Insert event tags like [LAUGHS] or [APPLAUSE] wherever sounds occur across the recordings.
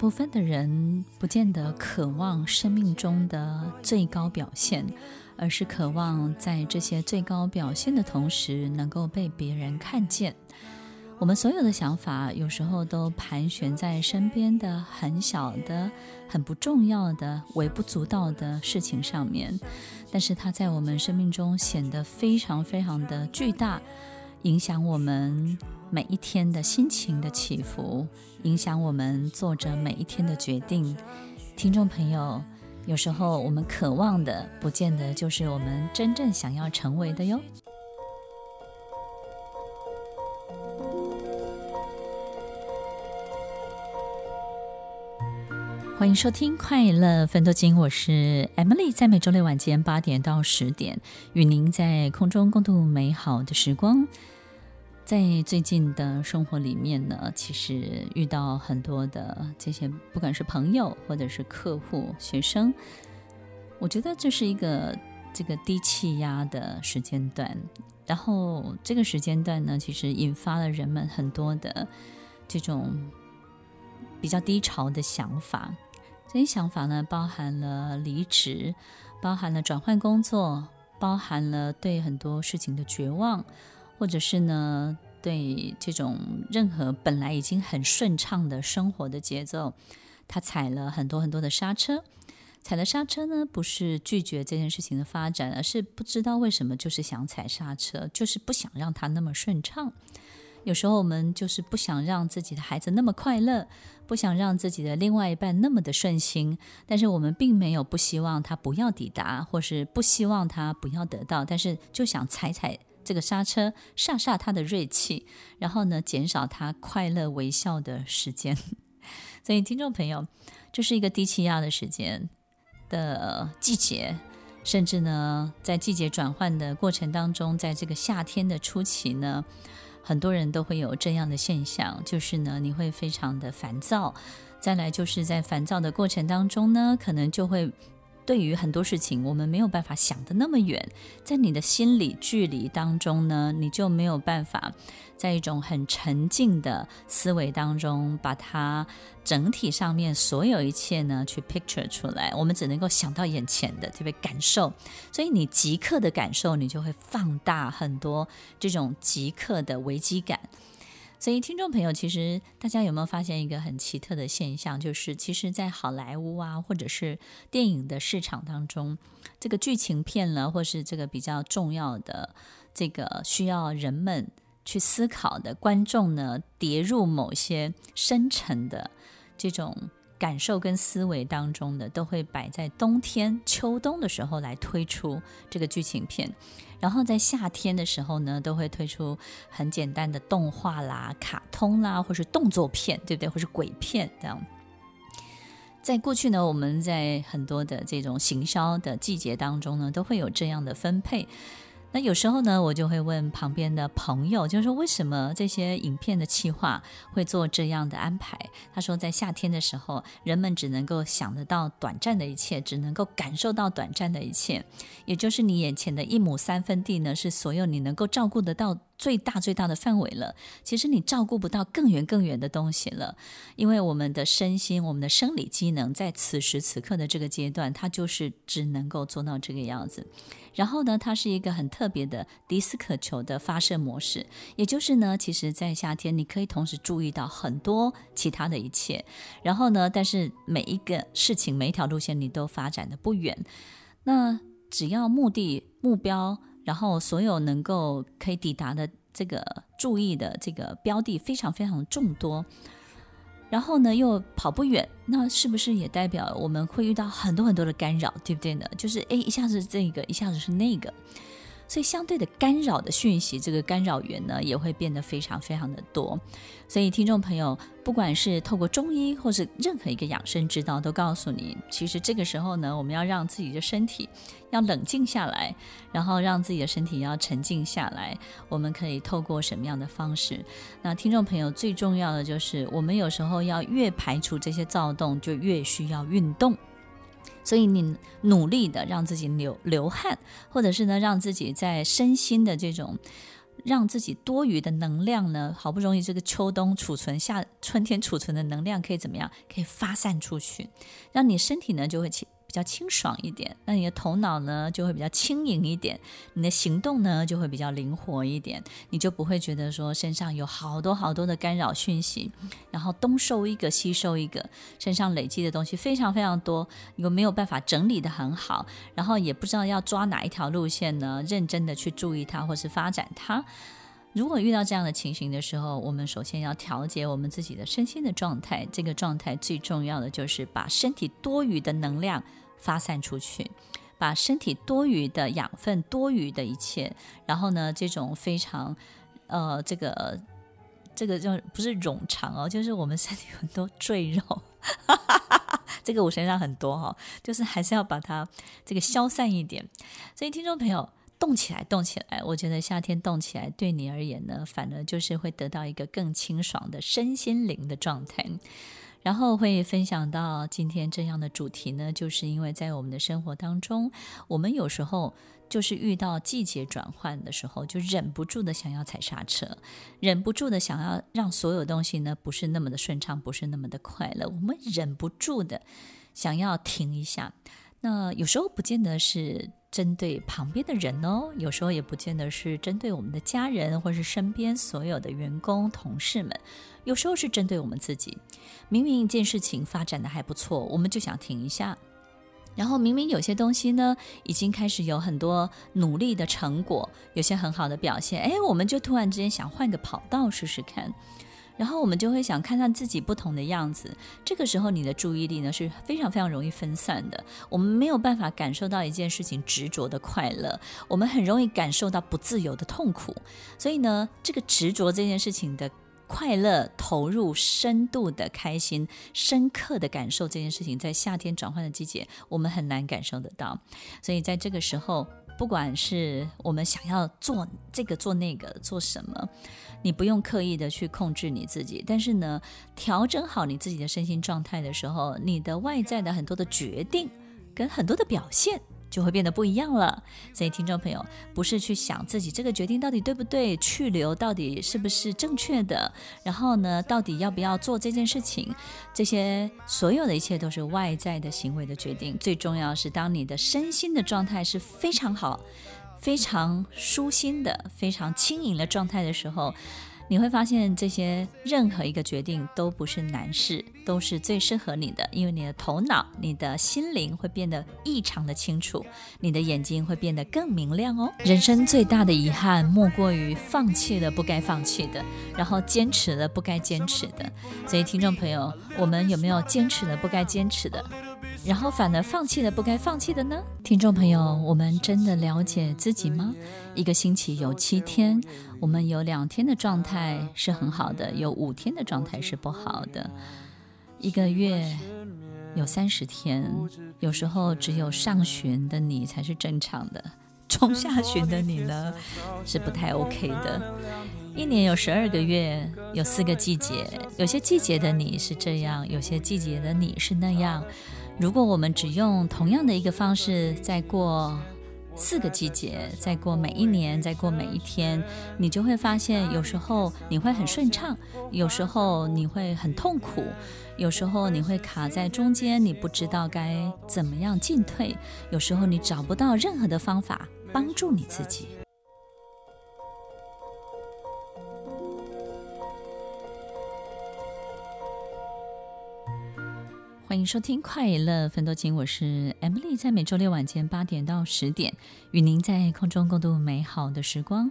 部分的人不见得渴望生命中的最高表现。而是渴望在这些最高表现的同时，能够被别人看见。我们所有的想法，有时候都盘旋在身边的很小的、很不重要的、微不足道的事情上面，但是它在我们生命中显得非常非常的巨大，影响我们每一天的心情的起伏，影响我们做着每一天的决定。听众朋友。有时候我们渴望的，不见得就是我们真正想要成为的哟。欢迎收听《快乐芬多精》，我是 Emily，在每周六晚间八点到十点，与您在空中共度美好的时光。在最近的生活里面呢，其实遇到很多的这些，不管是朋友或者是客户、学生，我觉得这是一个这个低气压的时间段。然后这个时间段呢，其实引发了人们很多的这种比较低潮的想法。这些想法呢，包含了离职，包含了转换工作，包含了对很多事情的绝望。或者是呢，对这种任何本来已经很顺畅的生活的节奏，他踩了很多很多的刹车。踩了刹车呢，不是拒绝这件事情的发展，而是不知道为什么，就是想踩刹车，就是不想让它那么顺畅。有时候我们就是不想让自己的孩子那么快乐，不想让自己的另外一半那么的顺心，但是我们并没有不希望他不要抵达，或是不希望他不要得到，但是就想踩踩。这个刹车，刹刹他的锐气，然后呢，减少他快乐微笑的时间。[LAUGHS] 所以，听众朋友，这是一个低气压的时间的季节，甚至呢，在季节转换的过程当中，在这个夏天的初期呢，很多人都会有这样的现象，就是呢，你会非常的烦躁。再来，就是在烦躁的过程当中呢，可能就会。对于很多事情，我们没有办法想得那么远，在你的心理距离当中呢，你就没有办法在一种很沉静的思维当中，把它整体上面所有一切呢去 picture 出来。我们只能够想到眼前的，特别感受，所以你即刻的感受，你就会放大很多这种即刻的危机感。所以，听众朋友，其实大家有没有发现一个很奇特的现象？就是，其实，在好莱坞啊，或者是电影的市场当中，这个剧情片呢，或是这个比较重要的、这个需要人们去思考的观众呢，跌入某些深沉的这种感受跟思维当中的，都会摆在冬天、秋冬的时候来推出这个剧情片。然后在夏天的时候呢，都会推出很简单的动画啦、卡通啦，或是动作片，对不对？或是鬼片这样。在过去呢，我们在很多的这种行销的季节当中呢，都会有这样的分配。那有时候呢，我就会问旁边的朋友，就是说为什么这些影片的企划会做这样的安排？他说，在夏天的时候，人们只能够想得到短暂的一切，只能够感受到短暂的一切，也就是你眼前的一亩三分地呢，是所有你能够照顾得到最大最大的范围了。其实你照顾不到更远更远的东西了，因为我们的身心、我们的生理机能，在此时此刻的这个阶段，它就是只能够做到这个样子。然后呢，它是一个很特别的迪斯科球的发射模式，也就是呢，其实，在夏天你可以同时注意到很多其他的一切。然后呢，但是每一个事情、每一条路线你都发展的不远。那只要目的、目标，然后所有能够可以抵达的这个注意的这个标的非常非常众多。然后呢，又跑不远，那是不是也代表我们会遇到很多很多的干扰，对不对呢？就是诶，一下子这个，一下子是那个，所以相对的干扰的讯息，这个干扰源呢也会变得非常非常的多。所以听众朋友，不管是透过中医或是任何一个养生之道，都告诉你，其实这个时候呢，我们要让自己的身体要冷静下来，然后让自己的身体要沉静下来。我们可以透过什么样的方式？那听众朋友最重要的就是，我们有时候要越排除这些躁动，就越需要运动。所以你努力的让自己流流汗，或者是呢，让自己在身心的这种，让自己多余的能量呢，好不容易这个秋冬储存下春天储存的能量可以怎么样？可以发散出去，让你身体呢就会起。比较清爽一点，那你的头脑呢就会比较轻盈一点，你的行动呢就会比较灵活一点，你就不会觉得说身上有好多好多的干扰讯息，然后东收一个西收一个，身上累积的东西非常非常多，你又没有办法整理得很好，然后也不知道要抓哪一条路线呢，认真的去注意它或是发展它。如果遇到这样的情形的时候，我们首先要调节我们自己的身心的状态，这个状态最重要的就是把身体多余的能量。发散出去，把身体多余的养分、多余的一切，然后呢，这种非常，呃，这个这个就不是冗长哦，就是我们身体很多赘肉 [LAUGHS] [LAUGHS] 这个我身上很多哈、哦，就是还是要把它这个消散一点。所以听众朋友，动起来，动起来，我觉得夏天动起来对你而言呢，反而就是会得到一个更清爽的身心灵的状态。然后会分享到今天这样的主题呢，就是因为在我们的生活当中，我们有时候就是遇到季节转换的时候，就忍不住的想要踩刹车，忍不住的想要让所有东西呢不是那么的顺畅，不是那么的快乐，我们忍不住的想要停一下。那有时候不见得是。针对旁边的人哦，有时候也不见得是针对我们的家人，或是身边所有的员工、同事们。有时候是针对我们自己。明明一件事情发展的还不错，我们就想停一下。然后明明有些东西呢，已经开始有很多努力的成果，有些很好的表现，哎，我们就突然之间想换个跑道试试看。然后我们就会想看看自己不同的样子，这个时候你的注意力呢是非常非常容易分散的。我们没有办法感受到一件事情执着的快乐，我们很容易感受到不自由的痛苦。所以呢，这个执着这件事情的快乐、投入、深度的开心、深刻的感受这件事情，在夏天转换的季节，我们很难感受得到。所以在这个时候，不管是我们想要做这个、做那个、做什么。你不用刻意的去控制你自己，但是呢，调整好你自己的身心状态的时候，你的外在的很多的决定跟很多的表现就会变得不一样了。所以，听众朋友，不是去想自己这个决定到底对不对，去留到底是不是正确的，然后呢，到底要不要做这件事情，这些所有的一切都是外在的行为的决定。最重要是，当你的身心的状态是非常好。非常舒心的、非常轻盈的状态的时候，你会发现这些任何一个决定都不是难事，都是最适合你的，因为你的头脑、你的心灵会变得异常的清楚，你的眼睛会变得更明亮哦。人生最大的遗憾莫过于放弃了不该放弃的，然后坚持了不该坚持的。所以，听众朋友，我们有没有坚持了不该坚持的？然后反而放弃了不该放弃的呢？听众朋友，我们真的了解自己吗？一个星期有七天，我们有两天的状态是很好的，有五天的状态是不好的。一个月有三十天，有时候只有上旬的你才是正常的，中下旬的你呢是不太 OK 的。一年有十二个月，有四个季节，有些季节的你是这样，有些季节的你是那样。如果我们只用同样的一个方式再过四个季节，再过每一年，再过每一天，你就会发现，有时候你会很顺畅，有时候你会很痛苦，有时候你会卡在中间，你不知道该怎么样进退，有时候你找不到任何的方法帮助你自己。欢迎收听《快乐芬多金》，我是 Emily，在每周六晚间八点到十点，与您在空中共度美好的时光。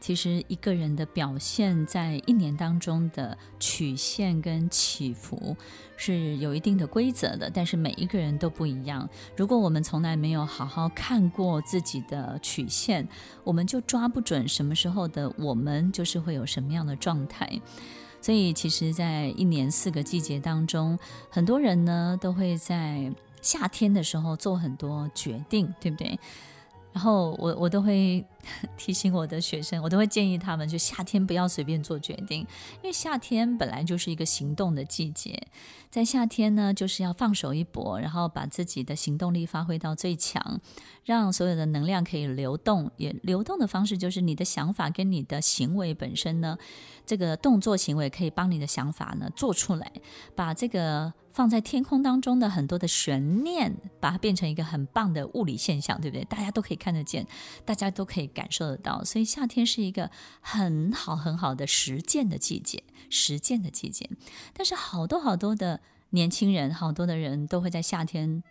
其实一个人的表现在一年当中的曲线跟起伏是有一定的规则的，但是每一个人都不一样。如果我们从来没有好好看过自己的曲线，我们就抓不准什么时候的我们就是会有什么样的状态。所以，其实，在一年四个季节当中，很多人呢都会在夏天的时候做很多决定，对不对？然后我我都会 [LAUGHS] 提醒我的学生，我都会建议他们，就夏天不要随便做决定，因为夏天本来就是一个行动的季节，在夏天呢，就是要放手一搏，然后把自己的行动力发挥到最强，让所有的能量可以流动。也流动的方式就是你的想法跟你的行为本身呢，这个动作行为可以帮你的想法呢做出来，把这个。放在天空当中的很多的悬念，把它变成一个很棒的物理现象，对不对？大家都可以看得见，大家都可以感受得到。所以夏天是一个很好很好的实践的季节，实践的季节。但是好多好多的年轻人，好多的人都会在夏天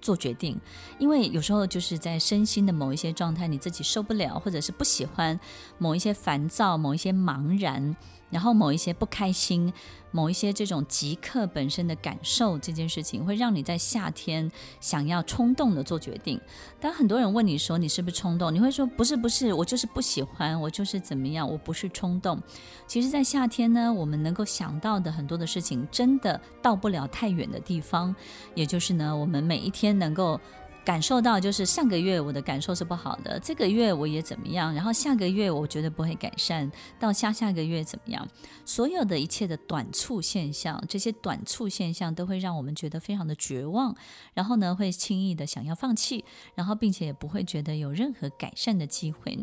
做决定，因为有时候就是在身心的某一些状态，你自己受不了，或者是不喜欢某一些烦躁，某一些茫然。然后某一些不开心，某一些这种即刻本身的感受，这件事情会让你在夏天想要冲动的做决定。当很多人问你说你是不是冲动，你会说不是不是，我就是不喜欢，我就是怎么样，我不是冲动。其实，在夏天呢，我们能够想到的很多的事情，真的到不了太远的地方。也就是呢，我们每一天能够。感受到就是上个月我的感受是不好的，这个月我也怎么样，然后下个月我觉得不会改善，到下下个月怎么样？所有的一切的短促现象，这些短促现象都会让我们觉得非常的绝望，然后呢会轻易的想要放弃，然后并且也不会觉得有任何改善的机会。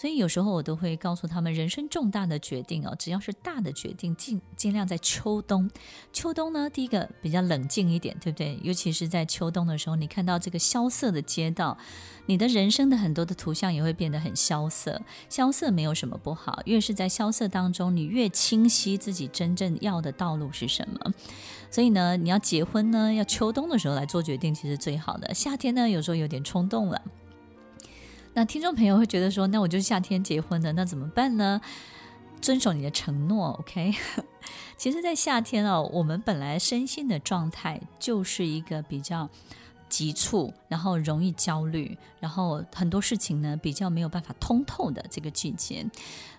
所以有时候我都会告诉他们，人生重大的决定哦，只要是大的决定，尽尽量在秋冬。秋冬呢，第一个比较冷静一点，对不对？尤其是在秋冬的时候，你看到这个消萧瑟的街道，你的人生的很多的图像也会变得很萧瑟。萧瑟没有什么不好，越是在萧瑟当中，你越清晰自己真正要的道路是什么。所以呢，你要结婚呢，要秋冬的时候来做决定，其实最好的。夏天呢，有时候有点冲动了。那听众朋友会觉得说，那我就夏天结婚了，那怎么办呢？遵守你的承诺，OK？[LAUGHS] 其实，在夏天哦，我们本来身心的状态就是一个比较。急促，然后容易焦虑，然后很多事情呢比较没有办法通透的这个季节，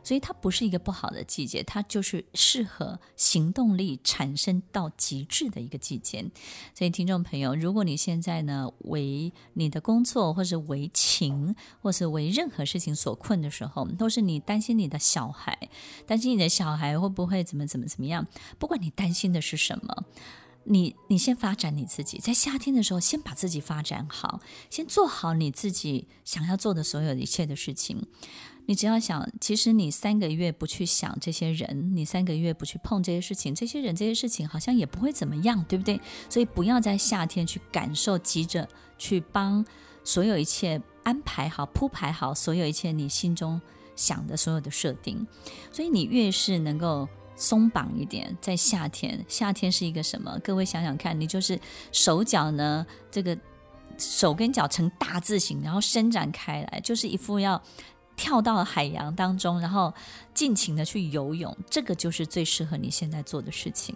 所以它不是一个不好的季节，它就是适合行动力产生到极致的一个季节。所以听众朋友，如果你现在呢为你的工作，或是为情，或是为任何事情所困的时候，都是你担心你的小孩，担心你的小孩会不会怎么怎么怎么样，不管你担心的是什么。你你先发展你自己，在夏天的时候，先把自己发展好，先做好你自己想要做的所有一切的事情。你只要想，其实你三个月不去想这些人，你三个月不去碰这些事情，这些人这些事情好像也不会怎么样，对不对？所以不要在夏天去感受，急着去帮所有一切安排好、铺排好所有一切你心中想的所有的设定。所以你越是能够。松绑一点，在夏天，夏天是一个什么？各位想想看，你就是手脚呢，这个手跟脚呈大字形，然后伸展开来，就是一副要跳到海洋当中，然后尽情的去游泳，这个就是最适合你现在做的事情。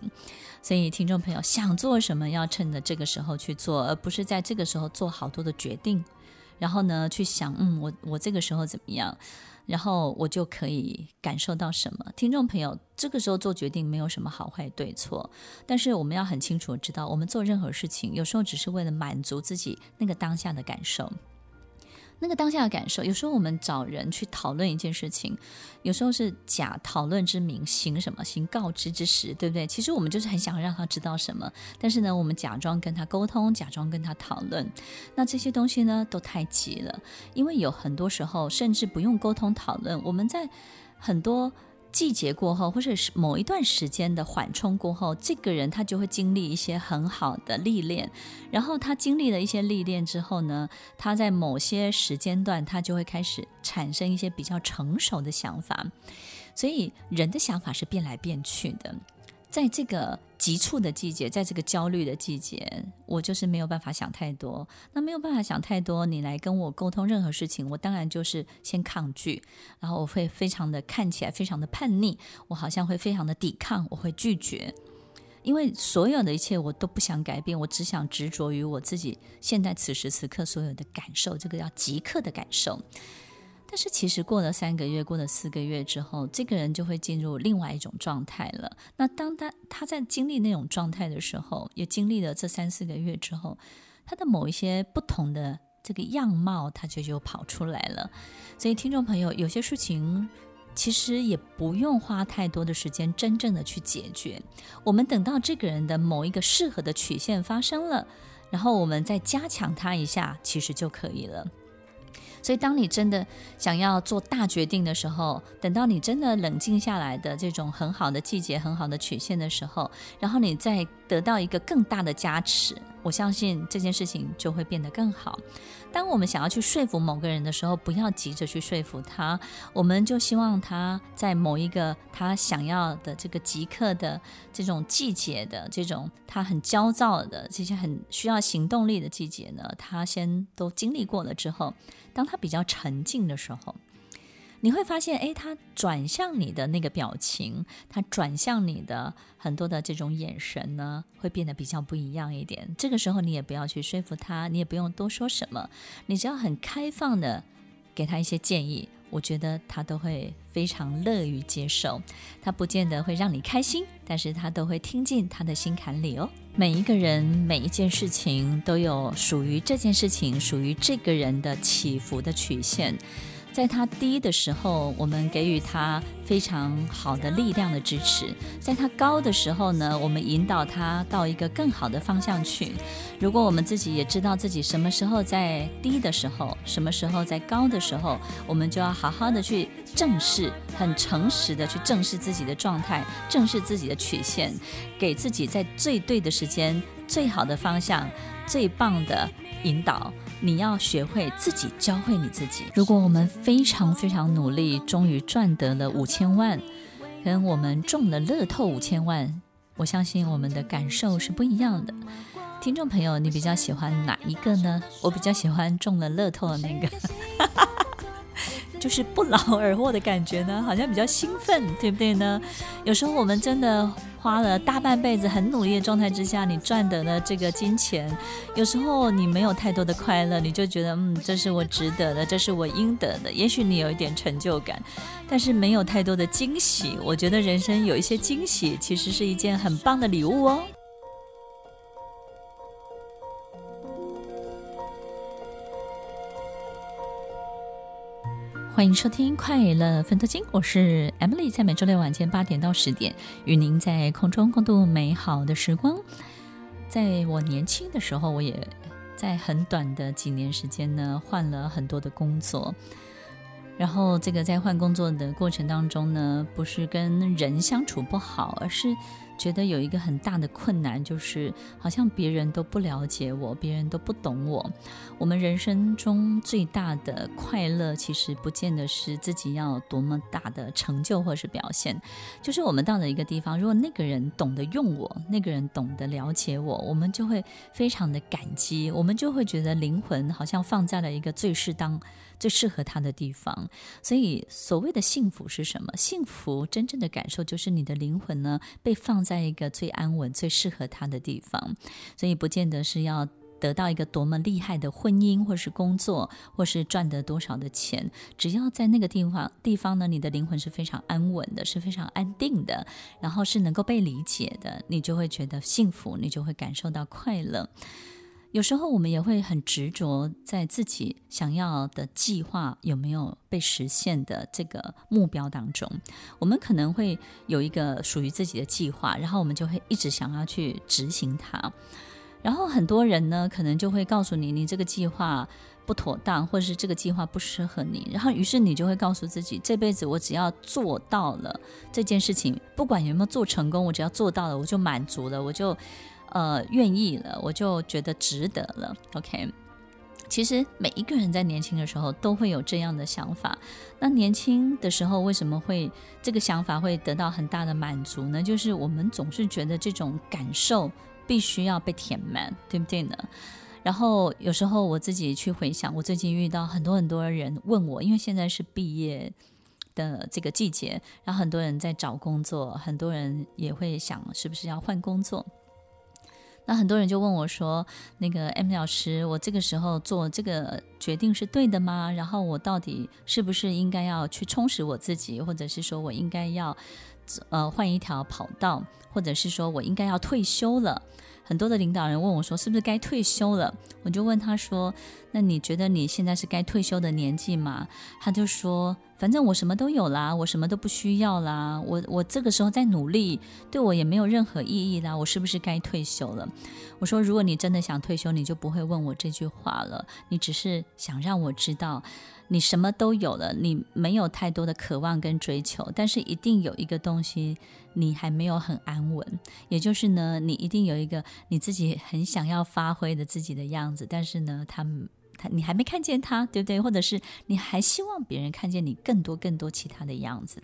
所以，听众朋友想做什么，要趁着这个时候去做，而不是在这个时候做好多的决定，然后呢，去想，嗯，我我这个时候怎么样？然后我就可以感受到什么？听众朋友，这个时候做决定没有什么好坏对错，但是我们要很清楚知道，我们做任何事情，有时候只是为了满足自己那个当下的感受。那个当下的感受，有时候我们找人去讨论一件事情，有时候是假讨论之名，行什么？行告知之时，对不对？其实我们就是很想让他知道什么，但是呢，我们假装跟他沟通，假装跟他讨论，那这些东西呢，都太急了，因为有很多时候甚至不用沟通讨论，我们在很多。季节过后，或者是某一段时间的缓冲过后，这个人他就会经历一些很好的历练。然后他经历了一些历练之后呢，他在某些时间段，他就会开始产生一些比较成熟的想法。所以人的想法是变来变去的。在这个急促的季节，在这个焦虑的季节，我就是没有办法想太多。那没有办法想太多，你来跟我沟通任何事情，我当然就是先抗拒，然后我会非常的看起来非常的叛逆，我好像会非常的抵抗，我会拒绝，因为所有的一切我都不想改变，我只想执着于我自己现在此时此刻所有的感受，这个叫即刻的感受。但是其实过了三个月，过了四个月之后，这个人就会进入另外一种状态了。那当他他在经历那种状态的时候，也经历了这三四个月之后，他的某一些不同的这个样貌，他就又跑出来了。所以听众朋友，有些事情其实也不用花太多的时间真正的去解决。我们等到这个人的某一个适合的曲线发生了，然后我们再加强他一下，其实就可以了。所以，当你真的想要做大决定的时候，等到你真的冷静下来的这种很好的季节、很好的曲线的时候，然后你再得到一个更大的加持，我相信这件事情就会变得更好。当我们想要去说服某个人的时候，不要急着去说服他，我们就希望他在某一个他想要的这个即刻的这种季节的这种他很焦躁的这些很需要行动力的季节呢，他先都经历过了之后，当他比较沉静的时候。你会发现，哎，他转向你的那个表情，他转向你的很多的这种眼神呢，会变得比较不一样一点。这个时候，你也不要去说服他，你也不用多说什么，你只要很开放的给他一些建议，我觉得他都会非常乐于接受。他不见得会让你开心，但是他都会听进他的心坎里哦。每一个人，每一件事情都有属于这件事情、属于这个人的起伏的曲线。在他低的时候，我们给予他非常好的力量的支持；在他高的时候呢，我们引导他到一个更好的方向去。如果我们自己也知道自己什么时候在低的时候，什么时候在高的时候，我们就要好好的去正视，很诚实的去正视自己的状态，正视自己的曲线，给自己在最对的时间、最好的方向、最棒的引导。你要学会自己教会你自己。如果我们非常非常努力，终于赚得了五千万，跟我们中了乐透五千万，我相信我们的感受是不一样的。听众朋友，你比较喜欢哪一个呢？我比较喜欢中了乐透的那个，就是不劳 [LAUGHS] 而获的感觉呢，好像比较兴奋，对不对呢？有时候我们真的。花了大半辈子很努力的状态之下，你赚得了这个金钱，有时候你没有太多的快乐，你就觉得嗯，这是我值得的，这是我应得的。也许你有一点成就感，但是没有太多的惊喜。我觉得人生有一些惊喜，其实是一件很棒的礼物哦。欢迎收听《快乐分多金》，我是 Emily，在每周六晚间八点到十点，与您在空中共度美好的时光。在我年轻的时候，我也在很短的几年时间呢，换了很多的工作。然后，这个在换工作的过程当中呢，不是跟人相处不好，而是。觉得有一个很大的困难，就是好像别人都不了解我，别人都不懂我。我们人生中最大的快乐，其实不见得是自己要多么大的成就或是表现，就是我们到了一个地方，如果那个人懂得用我，那个人懂得了解我，我们就会非常的感激，我们就会觉得灵魂好像放在了一个最适当。最适合他的地方，所以所谓的幸福是什么？幸福真正的感受就是你的灵魂呢，被放在一个最安稳、最适合他的地方。所以不见得是要得到一个多么厉害的婚姻，或是工作，或是赚得多少的钱。只要在那个地方，地方呢，你的灵魂是非常安稳的，是非常安定的，然后是能够被理解的，你就会觉得幸福，你就会感受到快乐。有时候我们也会很执着在自己想要的计划有没有被实现的这个目标当中，我们可能会有一个属于自己的计划，然后我们就会一直想要去执行它。然后很多人呢，可能就会告诉你，你这个计划不妥当，或者是这个计划不适合你。然后于是你就会告诉自己，这辈子我只要做到了这件事情，不管有没有做成功，我只要做到了，我就满足了，我就。呃，愿意了，我就觉得值得了。OK，其实每一个人在年轻的时候都会有这样的想法。那年轻的时候为什么会这个想法会得到很大的满足呢？就是我们总是觉得这种感受必须要被填满，对不对呢？然后有时候我自己去回想，我最近遇到很多很多人问我，因为现在是毕业的这个季节，然后很多人在找工作，很多人也会想是不是要换工作。那很多人就问我说：“那个 M 老师，我这个时候做这个决定是对的吗？然后我到底是不是应该要去充实我自己，或者是说我应该要呃换一条跑道，或者是说我应该要退休了？”很多的领导人问我说：“是不是该退休了？”我就问他说：“那你觉得你现在是该退休的年纪吗？”他就说：“反正我什么都有啦，我什么都不需要啦，我我这个时候在努力，对我也没有任何意义啦，我是不是该退休了？”我说：“如果你真的想退休，你就不会问我这句话了，你只是想让我知道。”你什么都有了，你没有太多的渴望跟追求，但是一定有一个东西你还没有很安稳，也就是呢，你一定有一个你自己很想要发挥的自己的样子，但是呢，他他。你还没看见他，对不对？或者是你还希望别人看见你更多更多其他的样子，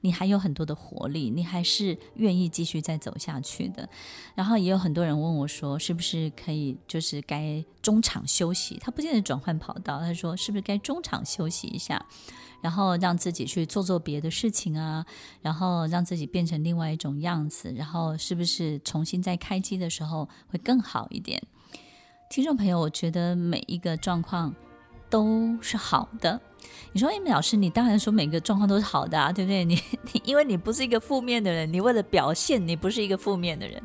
你还有很多的活力，你还是愿意继续再走下去的。然后也有很多人问我说，是不是可以就是该中场休息？他不见得转换跑道，他说是不是该中场休息一下，然后让自己去做做别的事情啊，然后让自己变成另外一种样子，然后是不是重新再开机的时候会更好一点？听众朋友，我觉得每一个状况都是好的。你说 M 老师，你当然说每个状况都是好的啊，对不对？你你，因为你不是一个负面的人，你为了表现你不是一个负面的人，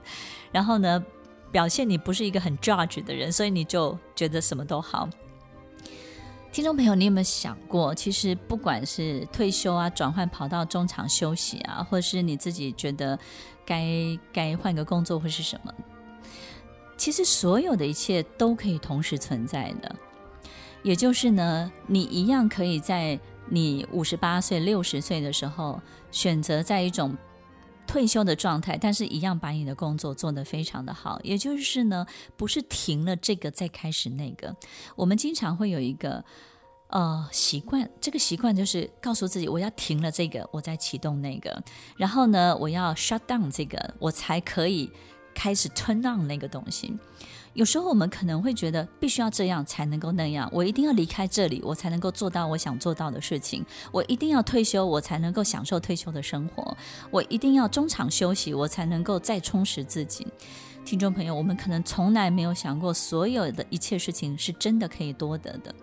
然后呢，表现你不是一个很 judge 的人，所以你就觉得什么都好。听众朋友，你有没有想过，其实不管是退休啊、转换跑道、中场休息啊，或者是你自己觉得该该换个工作或是什么？其实所有的一切都可以同时存在的，也就是呢，你一样可以在你五十八岁、六十岁的时候选择在一种退休的状态，但是一样把你的工作做得非常的好。也就是呢，不是停了这个再开始那个。我们经常会有一个呃习惯，这个习惯就是告诉自己，我要停了这个，我再启动那个，然后呢，我要 shut down 这个，我才可以。开始 turn on 那个东西，有时候我们可能会觉得必须要这样才能够那样，我一定要离开这里，我才能够做到我想做到的事情，我一定要退休，我才能够享受退休的生活，我一定要中场休息，我才能够再充实自己。听众朋友，我们可能从来没有想过，所有的一切事情是真的可以多得的。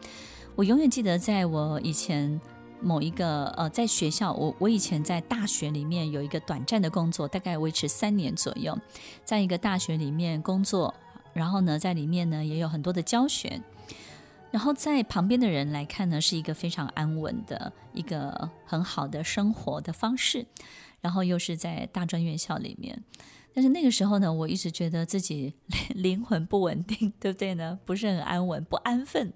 我永远记得，在我以前。某一个呃，在学校，我我以前在大学里面有一个短暂的工作，大概维持三年左右，在一个大学里面工作，然后呢，在里面呢也有很多的教学，然后在旁边的人来看呢，是一个非常安稳的一个很好的生活的方式，然后又是在大专院校里面，但是那个时候呢，我一直觉得自己灵魂不稳定，对不对呢？不是很安稳，不安分。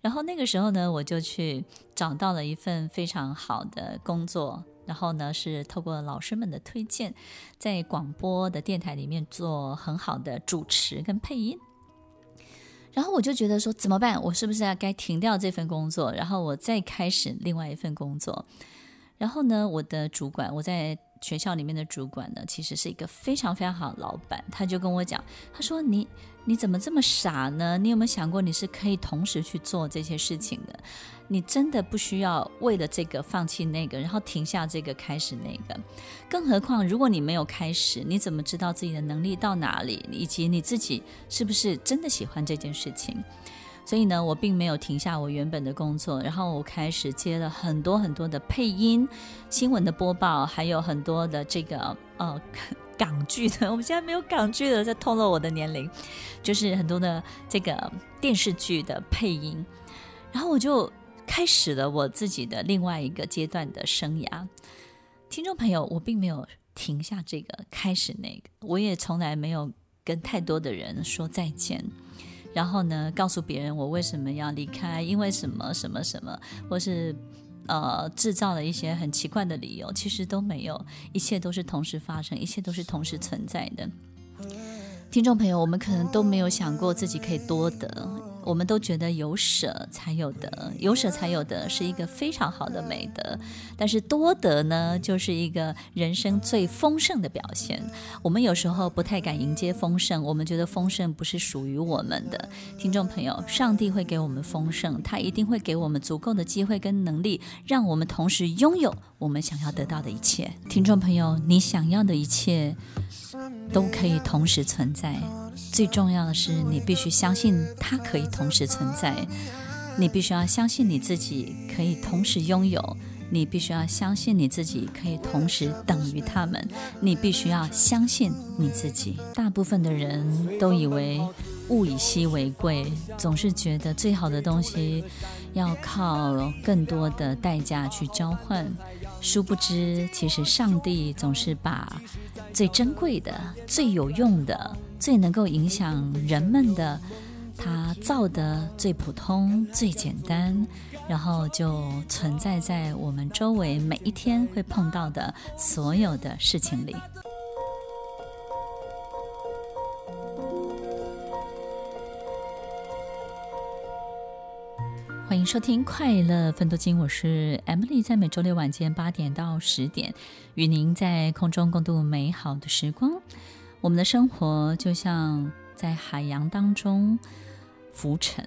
然后那个时候呢，我就去找到了一份非常好的工作，然后呢是透过老师们的推荐，在广播的电台里面做很好的主持跟配音。然后我就觉得说怎么办？我是不是要该停掉这份工作，然后我再开始另外一份工作？然后呢，我的主管，我在。学校里面的主管呢，其实是一个非常非常好的老板。他就跟我讲，他说：“你你怎么这么傻呢？你有没有想过，你是可以同时去做这些事情的？你真的不需要为了这个放弃那个，然后停下这个开始那个。更何况，如果你没有开始，你怎么知道自己的能力到哪里，以及你自己是不是真的喜欢这件事情？”所以呢，我并没有停下我原本的工作，然后我开始接了很多很多的配音、新闻的播报，还有很多的这个呃港剧的。[LAUGHS] 我们现在没有港剧了，在透露我的年龄，就是很多的这个电视剧的配音。然后我就开始了我自己的另外一个阶段的生涯。听众朋友，我并没有停下这个，开始那个，我也从来没有跟太多的人说再见。然后呢，告诉别人我为什么要离开，因为什么什么什么，或是呃制造了一些很奇怪的理由，其实都没有，一切都是同时发生，一切都是同时存在的。听众朋友，我们可能都没有想过自己可以多得，我们都觉得有舍才有得，有舍才有得是一个非常好的美德。但是多得呢，就是一个人生最丰盛的表现。我们有时候不太敢迎接丰盛，我们觉得丰盛不是属于我们的。听众朋友，上帝会给我们丰盛，他一定会给我们足够的机会跟能力，让我们同时拥有我们想要得到的一切。听众朋友，你想要的一切都可以同时存在。最重要的是，你必须相信它可以同时存在。你必须要相信你自己可以同时拥有。你必须要相信你自己可以同时等于他们。你必须要相信你自己。大部分的人都以为物以稀为贵，总是觉得最好的东西要靠更多的代价去交换。殊不知，其实上帝总是把最珍贵的、最有用的。最能够影响人们的，它造的最普通、最简单，然后就存在在我们周围每一天会碰到的所有的事情里。欢迎收听《快乐分多金》，我是 Emily，在每周六晚间八点到十点，与您在空中共度美好的时光。我们的生活就像在海洋当中浮沉，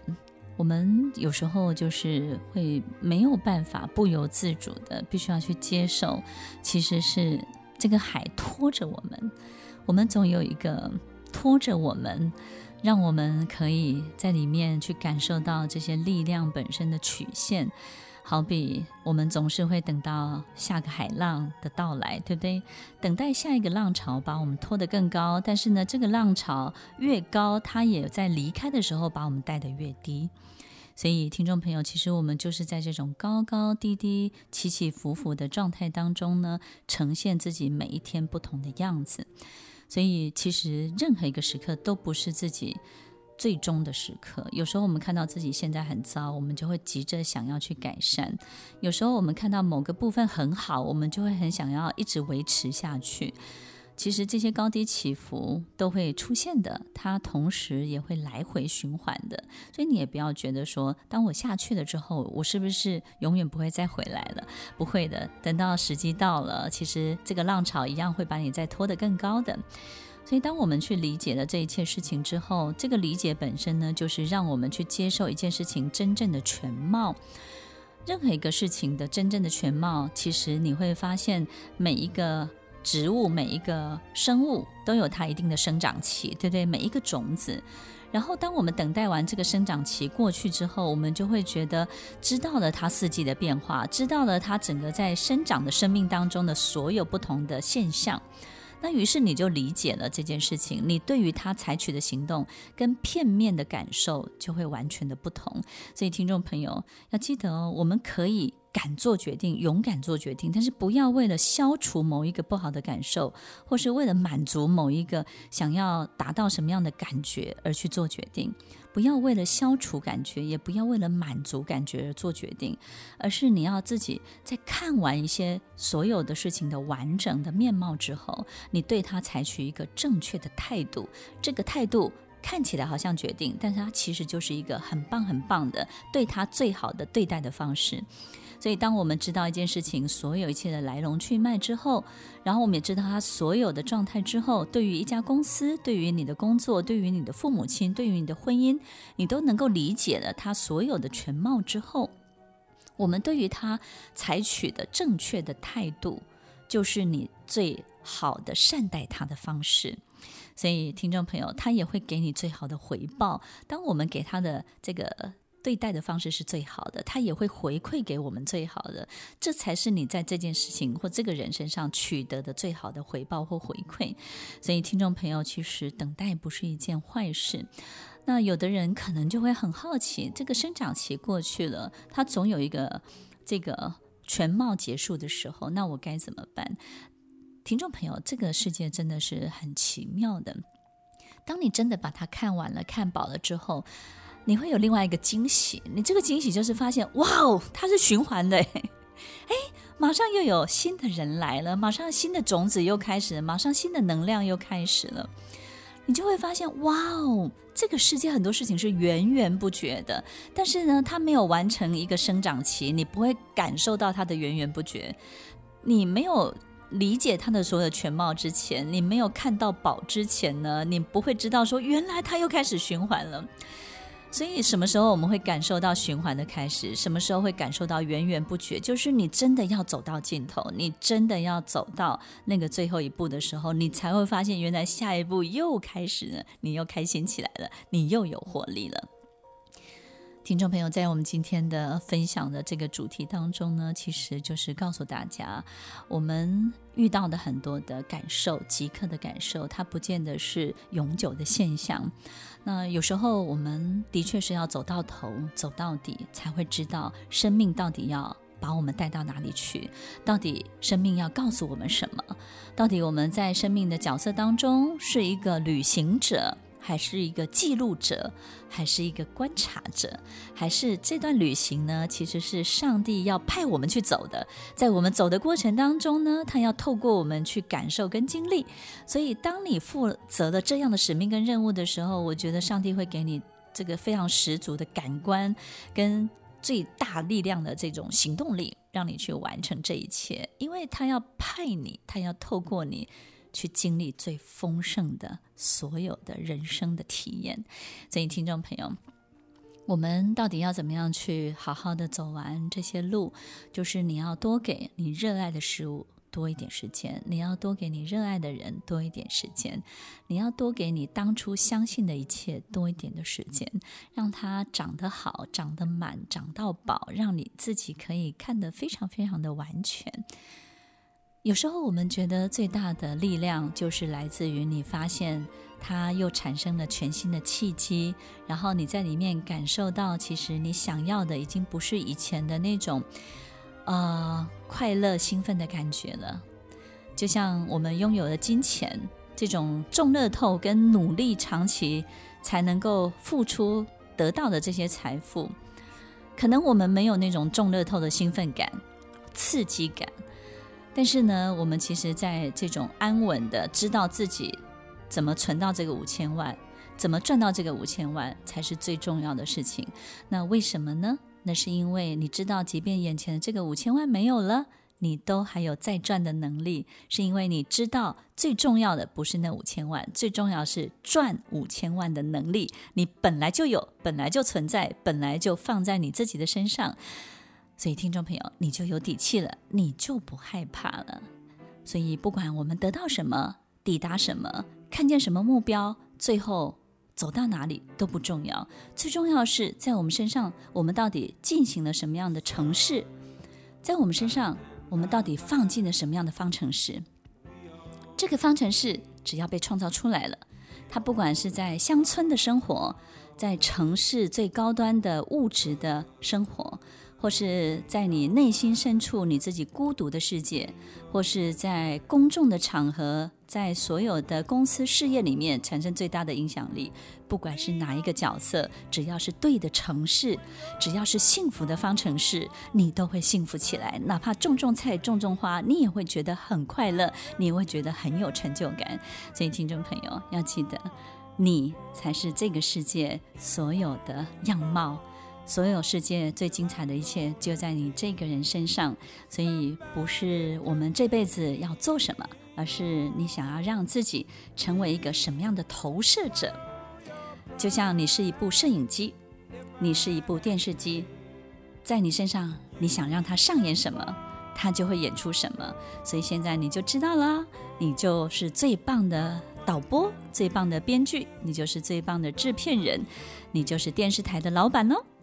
我们有时候就是会没有办法不由自主的，必须要去接受，其实是这个海拖着我们，我们总有一个拖着我们，让我们可以在里面去感受到这些力量本身的曲线。好比我们总是会等到下个海浪的到来，对不对？等待下一个浪潮把我们拖得更高，但是呢，这个浪潮越高，它也在离开的时候把我们带得越低。所以，听众朋友，其实我们就是在这种高高低低、起起伏伏的状态当中呢，呈现自己每一天不同的样子。所以，其实任何一个时刻都不是自己。最终的时刻，有时候我们看到自己现在很糟，我们就会急着想要去改善；有时候我们看到某个部分很好，我们就会很想要一直维持下去。其实这些高低起伏都会出现的，它同时也会来回循环的。所以你也不要觉得说，当我下去了之后，我是不是永远不会再回来了？不会的，等到时机到了，其实这个浪潮一样会把你再拖得更高的。所以，当我们去理解了这一切事情之后，这个理解本身呢，就是让我们去接受一件事情真正的全貌。任何一个事情的真正的全貌，其实你会发现，每一个植物、每一个生物都有它一定的生长期，对不对？每一个种子。然后，当我们等待完这个生长期过去之后，我们就会觉得知道了它四季的变化，知道了它整个在生长的生命当中的所有不同的现象。那于是你就理解了这件事情，你对于他采取的行动跟片面的感受就会完全的不同。所以听众朋友要记得哦，我们可以敢做决定，勇敢做决定，但是不要为了消除某一个不好的感受，或是为了满足某一个想要达到什么样的感觉而去做决定。不要为了消除感觉，也不要为了满足感觉而做决定，而是你要自己在看完一些所有的事情的完整的面貌之后，你对它采取一个正确的态度。这个态度看起来好像决定，但是它其实就是一个很棒很棒的对他最好的对待的方式。所以，当我们知道一件事情所有一切的来龙去脉之后，然后我们也知道他所有的状态之后，对于一家公司，对于你的工作，对于你的父母亲，对于你的婚姻，你都能够理解了他所有的全貌之后，我们对于他采取的正确的态度，就是你最好的善待他的方式。所以，听众朋友，他也会给你最好的回报。当我们给他的这个。对待的方式是最好的，他也会回馈给我们最好的，这才是你在这件事情或这个人身上取得的最好的回报或回馈。所以，听众朋友，其实等待不是一件坏事。那有的人可能就会很好奇，这个生长期过去了，他总有一个这个全貌结束的时候，那我该怎么办？听众朋友，这个世界真的是很奇妙的。当你真的把它看完了、看饱了之后，你会有另外一个惊喜，你这个惊喜就是发现，哇哦，它是循环的，[LAUGHS] 哎，马上又有新的人来了，马上新的种子又开始，马上新的能量又开始了。你就会发现，哇哦，这个世界很多事情是源源不绝的，但是呢，它没有完成一个生长期，你不会感受到它的源源不绝。你没有理解它的所有的全貌之前，你没有看到宝之前呢，你不会知道说，原来它又开始循环了。所以，什么时候我们会感受到循环的开始？什么时候会感受到源源不绝？就是你真的要走到尽头，你真的要走到那个最后一步的时候，你才会发现，原来下一步又开始了，你又开心起来了，你又有活力了。听众朋友，在我们今天的分享的这个主题当中呢，其实就是告诉大家，我们遇到的很多的感受，即刻的感受，它不见得是永久的现象。那有时候我们的确是要走到头，走到底，才会知道生命到底要把我们带到哪里去，到底生命要告诉我们什么，到底我们在生命的角色当中是一个旅行者。还是一个记录者，还是一个观察者，还是这段旅行呢？其实是上帝要派我们去走的。在我们走的过程当中呢，他要透过我们去感受跟经历。所以，当你负责了这样的使命跟任务的时候，我觉得上帝会给你这个非常十足的感官跟最大力量的这种行动力，让你去完成这一切。因为他要派你，他要透过你。去经历最丰盛的所有的人生的体验，所以听众朋友，我们到底要怎么样去好好的走完这些路？就是你要多给你热爱的事物多一点时间，你要多给你热爱的人多一点时间，你要多给你当初相信的一切多一点的时间，让它长得好，长得满，长到饱，让你自己可以看得非常非常的完全。有时候我们觉得最大的力量就是来自于你发现它又产生了全新的契机，然后你在里面感受到，其实你想要的已经不是以前的那种，呃，快乐兴奋的感觉了。就像我们拥有的金钱，这种中乐透跟努力长期才能够付出得到的这些财富，可能我们没有那种中乐透的兴奋感、刺激感。但是呢，我们其实在这种安稳的知道自己怎么存到这个五千万，怎么赚到这个五千万，才是最重要的事情。那为什么呢？那是因为你知道，即便眼前的这个五千万没有了，你都还有再赚的能力。是因为你知道，最重要的不是那五千万，最重要是赚五千万的能力。你本来就有，本来就存在，本来就放在你自己的身上。所以，听众朋友，你就有底气了，你就不害怕了。所以，不管我们得到什么、抵达什么、看见什么目标，最后走到哪里都不重要。最重要是，在我们身上，我们到底进行了什么样的城市？在我们身上，我们到底放进了什么样的方程式？这个方程式只要被创造出来了，它不管是在乡村的生活，在城市最高端的物质的生活。或是在你内心深处，你自己孤独的世界，或是在公众的场合，在所有的公司事业里面产生最大的影响力。不管是哪一个角色，只要是对的程式，只要是幸福的方程式，你都会幸福起来。哪怕种种菜、种种花，你也会觉得很快乐，你也会觉得很有成就感。所以，听众朋友要记得，你才是这个世界所有的样貌。所有世界最精彩的一切就在你这个人身上，所以不是我们这辈子要做什么，而是你想要让自己成为一个什么样的投射者。就像你是一部摄影机，你是一部电视机，在你身上，你想让它上演什么，它就会演出什么。所以现在你就知道了，你就是最棒的导播，最棒的编剧，你就是最棒的制片人，你就是电视台的老板哦。